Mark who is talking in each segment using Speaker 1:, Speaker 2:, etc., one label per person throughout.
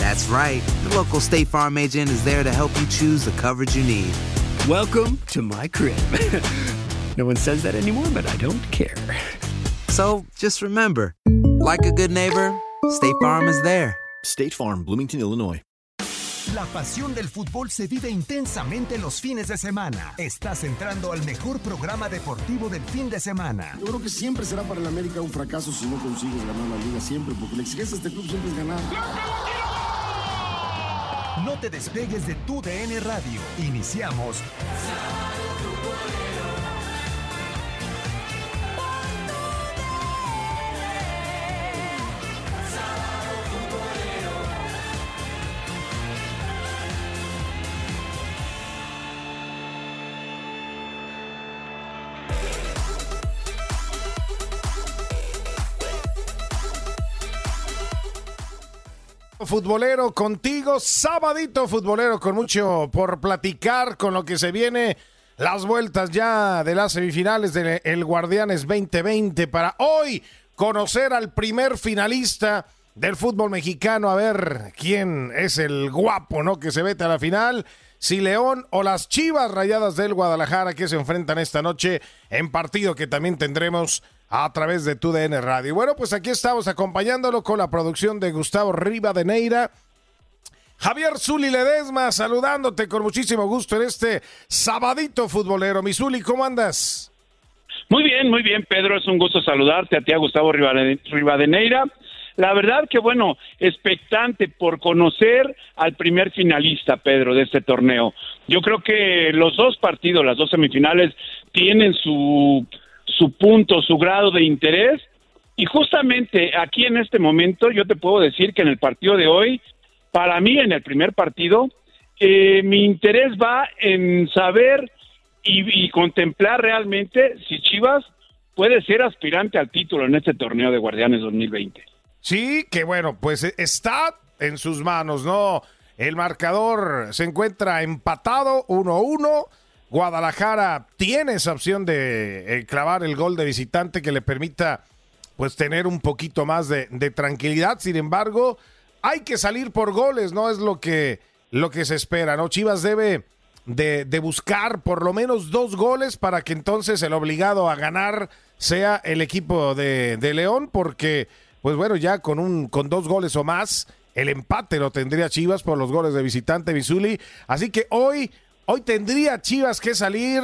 Speaker 1: That's right. The local State Farm agent is there to help you choose the coverage you need.
Speaker 2: Welcome to my crib. no one says that anymore, but I don't care.
Speaker 1: So just remember, like a good neighbor, State Farm is there.
Speaker 3: State Farm, Bloomington, Illinois.
Speaker 4: La pasión del fútbol se vive intensamente los fines de semana. Estás entrando al mejor programa deportivo del fin de semana.
Speaker 5: Yo creo que siempre será para el América un fracaso si no consigues ganar la liga, siempre, porque la exigencia de este club siempre es ganar.
Speaker 4: No te despegues de tu DN Radio. Iniciamos.
Speaker 6: Futbolero contigo, sabadito futbolero con mucho por platicar con lo que se viene, las vueltas ya de las semifinales del el Guardianes 2020 para hoy conocer al primer finalista del fútbol mexicano, a ver quién es el guapo, ¿no? Que se vete a la final, si León o las Chivas Rayadas del Guadalajara que se enfrentan esta noche en partido que también tendremos a través de tu DN Radio. Bueno, pues aquí estamos acompañándolo con la producción de Gustavo Rivadeneira. Javier Zuli Ledesma saludándote con muchísimo gusto en este sabadito futbolero. Mi Zuli, ¿cómo andas?
Speaker 7: Muy bien, muy bien, Pedro. Es un gusto saludarte a ti, a Gustavo Rivade- Rivadeneira. La verdad que, bueno, expectante por conocer al primer finalista, Pedro, de este torneo. Yo creo que los dos partidos, las dos semifinales, tienen su, su punto, su grado de interés. Y justamente aquí en este momento yo te puedo decir que en el partido de hoy, para mí en el primer partido, eh, mi interés va en saber y, y contemplar realmente si Chivas puede ser aspirante al título en este torneo de Guardianes 2020.
Speaker 6: Sí, que bueno, pues eh, está en sus manos, ¿no? El marcador se encuentra empatado 1-1. Guadalajara tiene esa opción de eh, clavar el gol de visitante que le permita pues tener un poquito más de, tranquilidad. Sin embargo, hay que salir por goles, ¿no? Es lo que, lo que se espera, ¿no? Chivas debe de, buscar por lo menos dos goles para que entonces el obligado a ganar sea el equipo de, de León, porque, pues bueno, ya con, un, con dos goles o más, el empate lo tendría Chivas por los goles de visitante Bizuli. Así que hoy, hoy tendría Chivas que salir,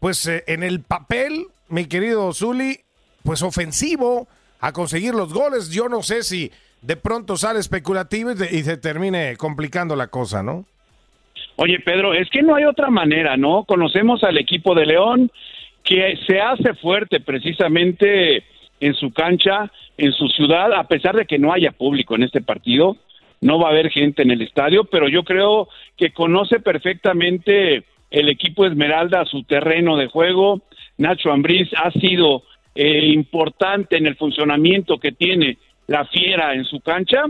Speaker 6: pues eh, en el papel, mi querido Zuli, pues ofensivo a conseguir los goles. Yo no sé si de pronto sale especulativo y, y se termine complicando la cosa, ¿no?
Speaker 7: Oye, Pedro, es que no hay otra manera, ¿no? Conocemos al equipo de León que se hace fuerte precisamente en su cancha, en su ciudad, a pesar de que no haya público en este partido, no va a haber gente en el estadio, pero yo creo que conoce perfectamente el equipo Esmeralda su terreno de juego. Nacho Ambriz ha sido eh, importante en el funcionamiento que tiene la fiera en su cancha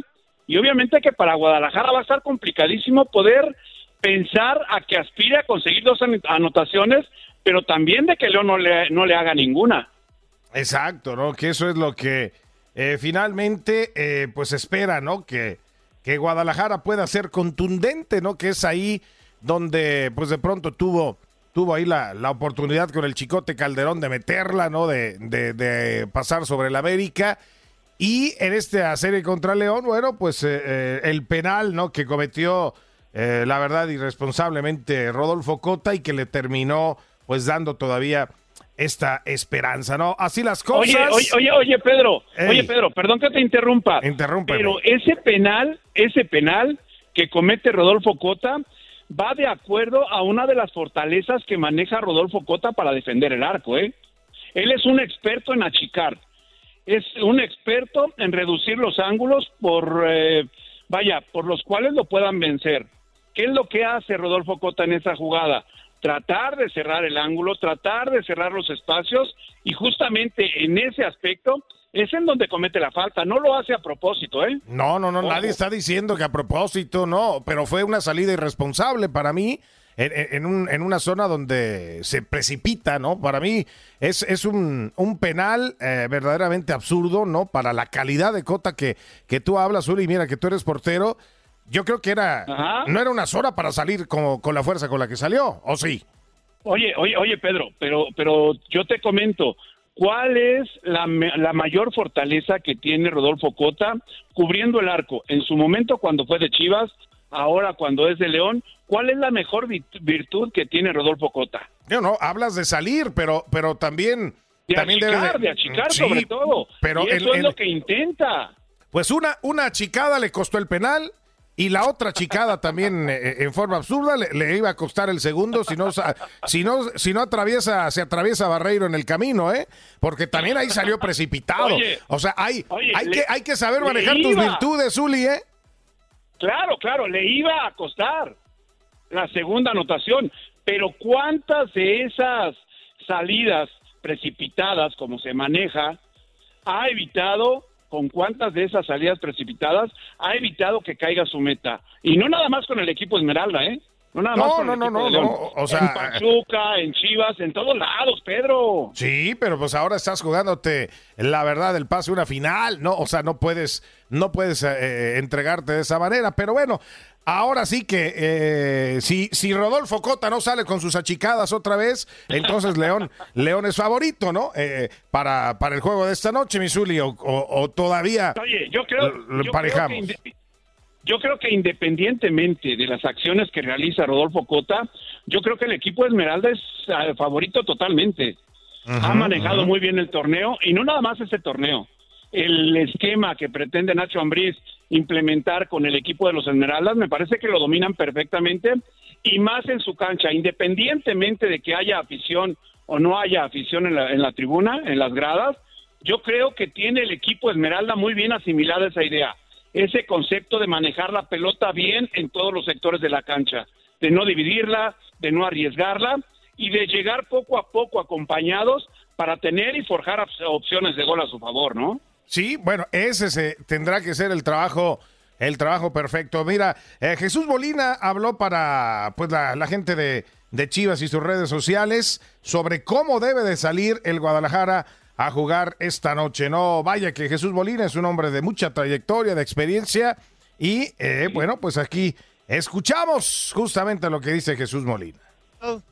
Speaker 7: Y obviamente que para Guadalajara va a estar complicadísimo poder pensar a que aspire a conseguir dos anotaciones, pero también de que León no le, no le haga ninguna.
Speaker 6: Exacto, ¿no? Que eso es lo que eh, finalmente eh, pues espera, ¿no? Que, que Guadalajara pueda ser contundente, ¿no? Que es ahí donde pues de pronto tuvo tuvo ahí la, la, oportunidad con el Chicote Calderón de meterla, ¿no? De, de, pasar sobre el América. Y en esta serie contra León, bueno, pues eh, eh, el penal, ¿no? Que cometió, eh, la verdad, irresponsablemente Rodolfo Cota y que le terminó, pues, dando todavía esta esperanza, ¿no? Así las cosas.
Speaker 7: Oye, oye, oye, Pedro, oye, Pedro, perdón que te interrumpa.
Speaker 6: Interrumpe.
Speaker 7: Pero ese penal, ese penal que comete Rodolfo Cota, va de acuerdo a una de las fortalezas que maneja Rodolfo Cota para defender el arco, ¿eh? Él es un experto en achicar, es un experto en reducir los ángulos por, eh, vaya, por los cuales lo puedan vencer. ¿Qué es lo que hace Rodolfo Cota en esa jugada? Tratar de cerrar el ángulo, tratar de cerrar los espacios y justamente en ese aspecto es en donde comete la falta. No lo hace a propósito, ¿eh?
Speaker 6: No, no, no, nadie está diciendo que a propósito, no, pero fue una salida irresponsable para mí. En, un, en una zona donde se precipita, ¿no? Para mí es, es un, un penal eh, verdaderamente absurdo, ¿no? Para la calidad de cota que, que tú hablas, Uri, mira que tú eres portero. Yo creo que era no era una zona para salir con, con la fuerza con la que salió, ¿o sí?
Speaker 7: Oye, oye, oye, Pedro, pero, pero yo te comento, ¿Cuál es la, la, mayor fortaleza que tiene Rodolfo Cota cubriendo el arco? En su momento cuando fue de Chivas, ahora cuando es de León, ¿cuál es la mejor virtud que tiene Rodolfo Cota?
Speaker 6: No, no, hablas de salir, pero, pero también...
Speaker 7: De
Speaker 6: también
Speaker 7: achicar, de, achicar sobre todo. Pero y eso es lo que intenta.
Speaker 6: Pues una, una achicada le costó el penal, y la otra chicada también eh, eh, en forma absurda le, iba a costar el segundo si no si no si no atraviesa se atraviesa Barreiro en el camino, ¿eh? Porque también ahí salió precipitado. o sea, hay hay que hay que saber manejar tus virtudes, Uli, ¿eh?
Speaker 7: Claro, claro, le iba a costar la segunda anotación, pero cuántas de esas salidas precipitadas como se maneja ha evitado con cuántas de esas salidas precipitadas ha evitado que caiga su meta. Y no nada más con el equipo Esmeralda, ¿eh? No, nada más con
Speaker 6: no,
Speaker 7: el
Speaker 6: no, no,
Speaker 7: de
Speaker 6: no, o sea,
Speaker 7: en Pachuca, en Chivas, en todos lados, Pedro.
Speaker 6: Sí, pero pues ahora estás jugándote la verdad el pase una final, no, o sea, no puedes no puedes eh, entregarte de esa manera, pero bueno, Ahora sí que eh, si, si Rodolfo Cota no sale con sus achicadas otra vez, entonces León, León es favorito, ¿no? Eh, para, para el juego de esta noche, Misuli, o, o, todavía
Speaker 7: Oye, yo creo, yo creo, que, independientemente de las acciones que realiza Rodolfo Cota, yo creo que el equipo Esmeralda es eh, favorito totalmente. ha manejado muy bien el torneo y no nada más ese torneo el esquema que pretende Nacho Ambriz implementar con el equipo de los Esmeraldas, me parece que lo dominan perfectamente y más en su cancha, independientemente de que haya afición o no haya afición en la, en la tribuna, en las gradas, yo creo que tiene el equipo Esmeralda muy bien asimilada esa idea, ese concepto de manejar la pelota bien en todos los sectores de la cancha, de no dividirla, de no arriesgarla y de llegar poco a poco acompañados para tener y forjar opciones de gol a su favor, ¿no?
Speaker 6: Sí, bueno, ese se, tendrá que ser el trabajo el trabajo perfecto. Mira, eh, Jesús Molina habló para pues la, gente de, de, Chivas y sus redes sociales sobre cómo debe de salir el Guadalajara a jugar esta noche. No, vaya que Jesús Molina es un hombre de mucha trayectoria, de experiencia y eh, bueno, pues aquí escuchamos justamente lo que dice Jesús Molina.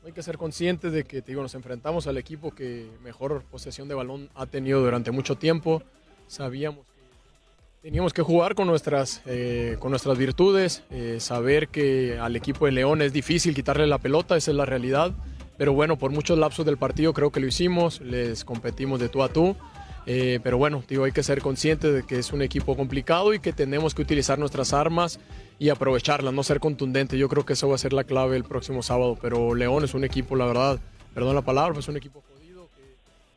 Speaker 8: Hay que ser conscientes de que digo, nos enfrentamos al equipo que mejor posesión de balón ha tenido durante mucho tiempo sabíamos que teníamos que jugar con nuestras, eh, con nuestras virtudes, eh, saber que al equipo de León es difícil quitarle la pelota, esa es la realidad. Pero bueno, por muchos lapsos del partido creo que lo hicimos, les competimos de tú a tú. Eh, pero bueno, digo, hay que ser conscientes de que es un equipo complicado y que tenemos que utilizar nuestras armas y aprovecharlas, no ser contundentes. Yo creo que eso va a ser la clave el próximo sábado. Pero León es un equipo, la verdad, perdón la palabra, es un equipo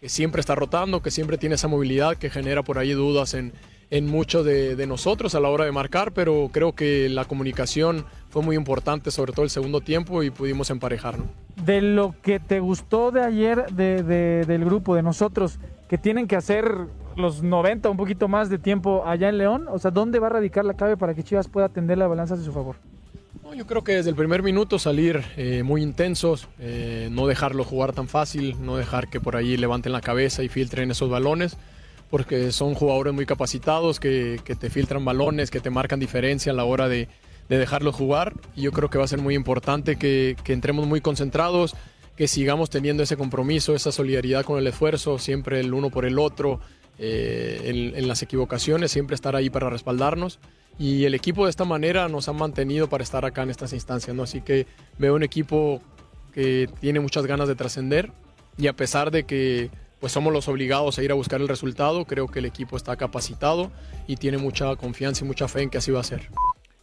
Speaker 8: que siempre está rotando, que siempre tiene esa movilidad, que genera por ahí dudas en, en muchos de, nosotros a la hora de marcar, pero creo que la comunicación fue muy importante, sobre todo el segundo tiempo, y pudimos emparejarnos.
Speaker 9: De lo que te gustó de ayer de, del grupo, de nosotros, que tienen que hacer los 90, un poquito más de tiempo allá en León? O sea, ¿dónde va a radicar la clave para que Chivas pueda atender la balanza a su favor?
Speaker 8: Yo creo que desde el primer minuto salir eh, muy intensos, eh, no dejarlo jugar tan fácil, no dejar que por ahí levanten la cabeza y filtren esos balones, porque son jugadores muy capacitados que, te filtran balones, que te marcan diferencia a la hora de, de dejarlos jugar. Y yo creo que va a ser muy importante que, que entremos muy concentrados, que sigamos teniendo ese compromiso, esa solidaridad con el esfuerzo, siempre el uno por el otro, eh, en, en, las equivocaciones, siempre estar ahí para respaldarnos. Y el equipo de esta manera nos ha mantenido para estar acá en estas instancias, ¿no? Así que veo un equipo que tiene muchas ganas de trascender y a pesar de que pues somos los obligados a ir a buscar el resultado, creo que el equipo está capacitado y tiene mucha confianza y mucha fe en que así va a ser.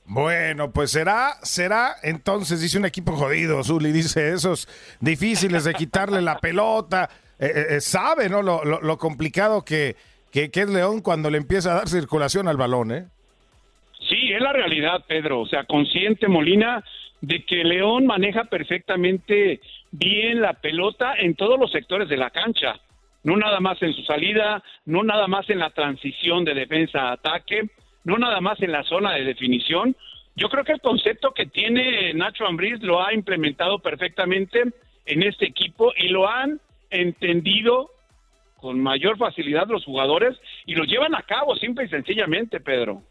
Speaker 6: Bueno, pues será, será, entonces dice un equipo jodido, Zuli, dice esos difíciles de quitarle la pelota, eh, eh, sabe, ¿no? Lo, lo, lo complicado que, que, que, es León cuando le empieza a dar circulación al balón, ¿eh?
Speaker 7: Sí, es la realidad, Pedro, o sea, consciente Molina de que León maneja perfectamente bien la pelota en todos los sectores de la cancha, no nada más en su salida, no nada más en la transición de defensa a ataque, no nada más en la zona de definición. Yo creo que el concepto que tiene Nacho Ambriz lo ha implementado perfectamente en este equipo y lo han entendido con mayor facilidad los jugadores y lo llevan a cabo simple y sencillamente, Pedro.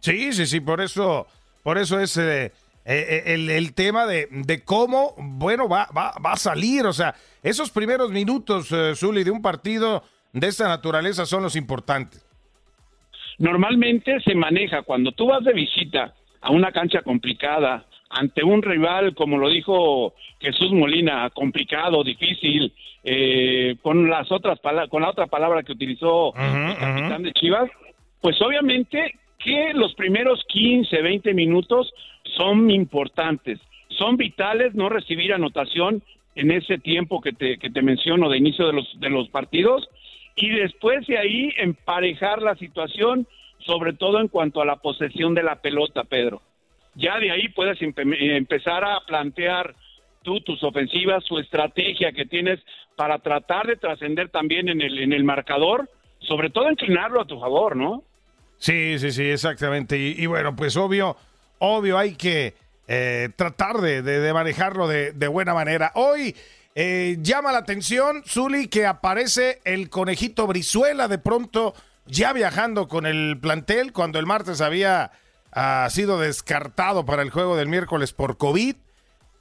Speaker 6: Sí, sí, sí, por eso, por eso es eh, eh, el, el, tema de, de, cómo, bueno, va, va, va, a salir. O sea, esos primeros minutos, eh, Zuli, de un partido de esta naturaleza son los importantes.
Speaker 7: Normalmente se maneja cuando tú vas de visita a una cancha complicada, ante un rival, como lo dijo Jesús Molina, complicado, difícil, eh, con las otras con la otra palabra que utilizó uh -huh, el capitán uh -huh. de Chivas, pues obviamente que los primeros 15, 20 minutos son importantes, son vitales no recibir anotación en ese tiempo que te, que te menciono de inicio de los, de los partidos y después de ahí emparejar la situación, sobre todo en cuanto a la posesión de la pelota, Pedro. Ya de ahí puedes empezar a plantear tú tus ofensivas, su estrategia que tienes para tratar de trascender también en el, en el marcador, sobre todo inclinarlo a tu favor, ¿no?
Speaker 6: Sí, sí, sí, exactamente. Y, y bueno, pues obvio, obvio hay que eh, tratar de, manejarlo de, buena manera. Hoy eh, llama la atención, Zuli, que aparece el conejito Brizuela de pronto ya viajando con el plantel cuando el martes había uh, sido descartado para el juego del miércoles por COVID.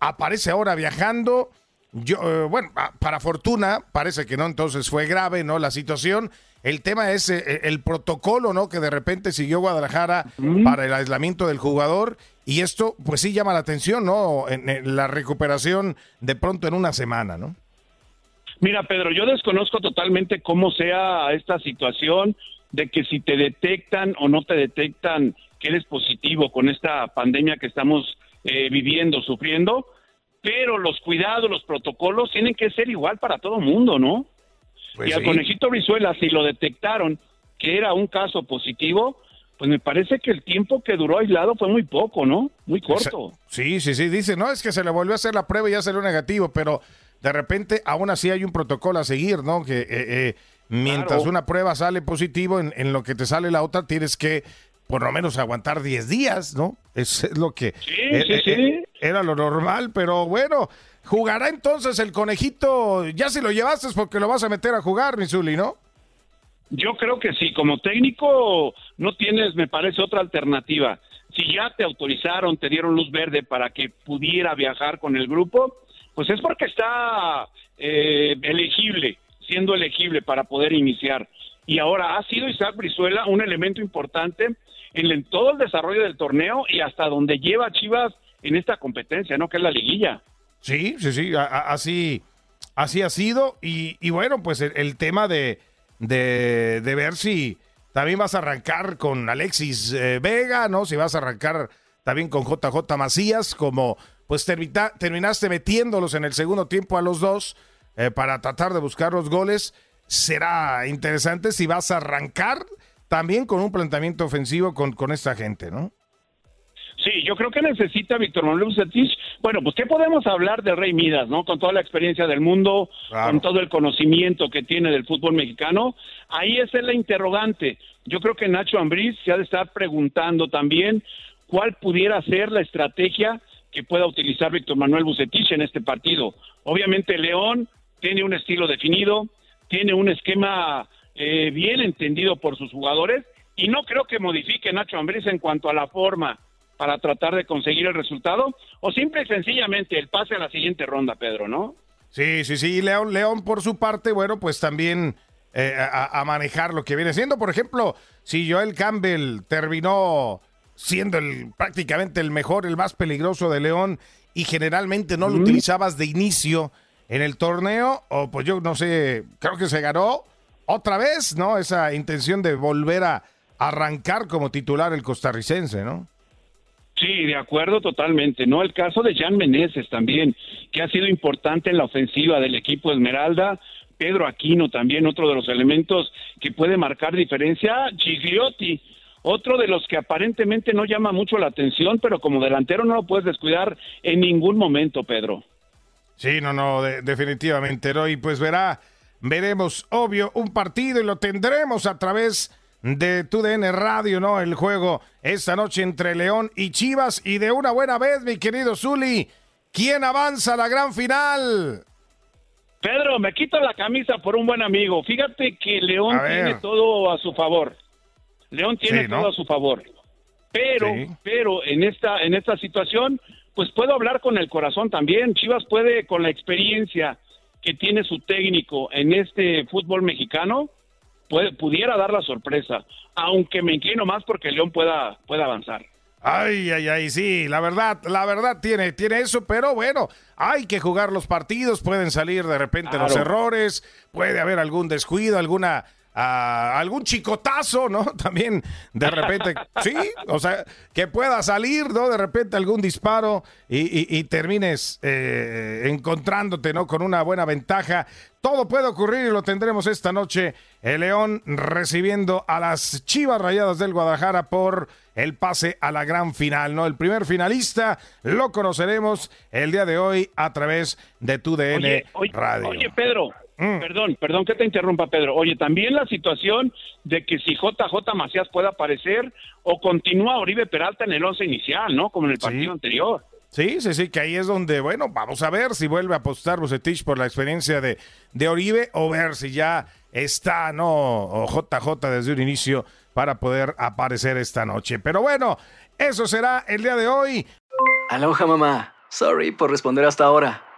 Speaker 6: Aparece ahora viajando. Yo, uh, bueno, para fortuna, parece que no, entonces fue grave, ¿no? La situación. El tema es eh, el protocolo, ¿no? Que de repente siguió Guadalajara mm. para el aislamiento del jugador. Y esto, pues sí llama la atención, ¿no? En, en la recuperación de pronto en una semana, ¿no?
Speaker 7: Mira, Pedro, yo desconozco totalmente cómo sea esta situación de que si te detectan o no te detectan que eres positivo con esta pandemia que estamos eh, viviendo, sufriendo, pero los cuidados, los protocolos tienen que ser igual para todo mundo, ¿no? Pues y al sí. conejito Brizuela, si lo detectaron que era un caso positivo, pues me parece que el tiempo que duró aislado fue muy poco, ¿no? Muy corto.
Speaker 6: Sí, sí, sí, dice, no, es que se le volvió a hacer la prueba y ya salió negativo, pero de repente aún así hay un protocolo a seguir, ¿no? Que eh, eh, mientras claro. una prueba sale positivo, en, en, lo que te sale la otra tienes que por lo menos aguantar 10 días, ¿no? Es, es lo que
Speaker 7: sí, eh, sí, sí.
Speaker 6: era lo normal, pero bueno, jugará entonces el conejito, ya si lo llevaste es porque lo vas a meter a jugar, Misuli, ¿no?
Speaker 7: Yo creo que sí, como técnico no tienes, me parece, otra alternativa. Si ya te autorizaron, te dieron luz verde para que pudiera viajar con el grupo, pues es porque está eh, elegible, siendo elegible para poder iniciar. Y ahora ha sido Isaac Brizuela un elemento importante en, todo el desarrollo del torneo y hasta donde lleva Chivas en esta competencia, ¿no? Que es la liguilla.
Speaker 6: Sí, sí, sí, así, así ha sido. Y, y bueno, pues el, tema de, de, ver si también vas a arrancar con Alexis eh, Vega, ¿no? Si vas a arrancar también con JJ Macías, como pues termina, terminaste metiéndolos en el segundo tiempo a los dos eh, para tratar de buscar los goles. Será interesante si vas a arrancar también con un planteamiento ofensivo con, con esta gente, ¿no?
Speaker 7: Sí, yo creo que necesita Víctor Manuel Bucetich. Bueno, pues qué podemos hablar del Rey Midas, ¿no? Con toda la experiencia del mundo, con todo el conocimiento que tiene del fútbol mexicano. Ahí esa es la interrogante. Yo creo que Nacho Ambriz se ha de estar preguntando también cuál pudiera ser la estrategia que pueda utilizar Víctor Manuel Bucetich en este partido. Obviamente León tiene un estilo definido, tiene un esquema eh, bien entendido por sus jugadores y no creo que modifique Nacho Ambriz en cuanto a la forma para tratar de conseguir el resultado o simple y sencillamente el pase a la siguiente ronda, Pedro, ¿no?
Speaker 6: Sí, sí, sí. León, León por su parte, bueno, pues también eh, a, manejar lo que viene siendo. Por ejemplo, si Joel Campbell terminó siendo el, prácticamente el mejor, el más peligroso de León y generalmente no lo utilizabas de inicio en el torneo, o pues yo no sé, creo que se ganó otra vez, ¿no? Esa intención de volver a arrancar como titular el costarricense, ¿no?
Speaker 7: Sí, de acuerdo totalmente, ¿no? El caso de Jan Meneses también, que ha sido importante en la ofensiva del equipo Esmeralda, Pedro Aquino también, otro de los elementos que puede marcar diferencia, Gigliotti, otro de los que aparentemente no llama mucho la atención, pero como delantero no lo puedes descuidar en ningún momento, Pedro.
Speaker 6: Sí, no, no, definitivamente, ¿no? Y pues verá, veremos, obvio, un partido y lo tendremos a través de TUDN Radio, ¿no? El juego esta noche entre León y Chivas. Y de una buena vez, mi querido Zuli, ¿quién avanza a la gran final?
Speaker 7: Pedro, me quito la camisa por un buen amigo. Fíjate que León tiene todo a su favor. León tiene todo a su favor. Pero, pero en esta, en esta situación, pues puedo hablar con el corazón también. Chivas puede, con la experiencia que tiene su técnico en este fútbol mexicano, pudiera dar la sorpresa, aunque me inclino más porque León pueda, pueda avanzar.
Speaker 6: Ay, ay, ay, sí, la verdad, la verdad tiene, tiene eso, pero bueno, hay que jugar los partidos, pueden salir de repente los errores, puede haber algún descuido, alguna algún chicotazo, ¿no? También de repente, sí, o sea, que pueda salir, ¿no? De repente algún disparo y, termines eh, encontrándote, ¿no? Con una buena ventaja. Todo puede ocurrir y lo tendremos esta noche. El León recibiendo a las Chivas Rayadas del Guadalajara por el pase a la gran final, ¿no? El primer finalista lo conoceremos el día de hoy a través de tu DN Radio.
Speaker 7: Oye, Pedro, Mm. Perdón, perdón que te interrumpa, Pedro. Oye, también la situación de que si JJ Macías puede aparecer o continúa Oribe Peralta en el once inicial, ¿no? Como en el partido anterior.
Speaker 6: Sí, sí, sí, que ahí es donde, bueno, vamos a ver si vuelve a apostar Bucetich por la experiencia de, de Oribe o ver si ya está, ¿no? JJ desde un inicio para poder aparecer esta noche. Pero bueno, eso será el día de hoy.
Speaker 10: Aloha, mamá. Sorry por responder hasta ahora.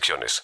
Speaker 11: restricciones.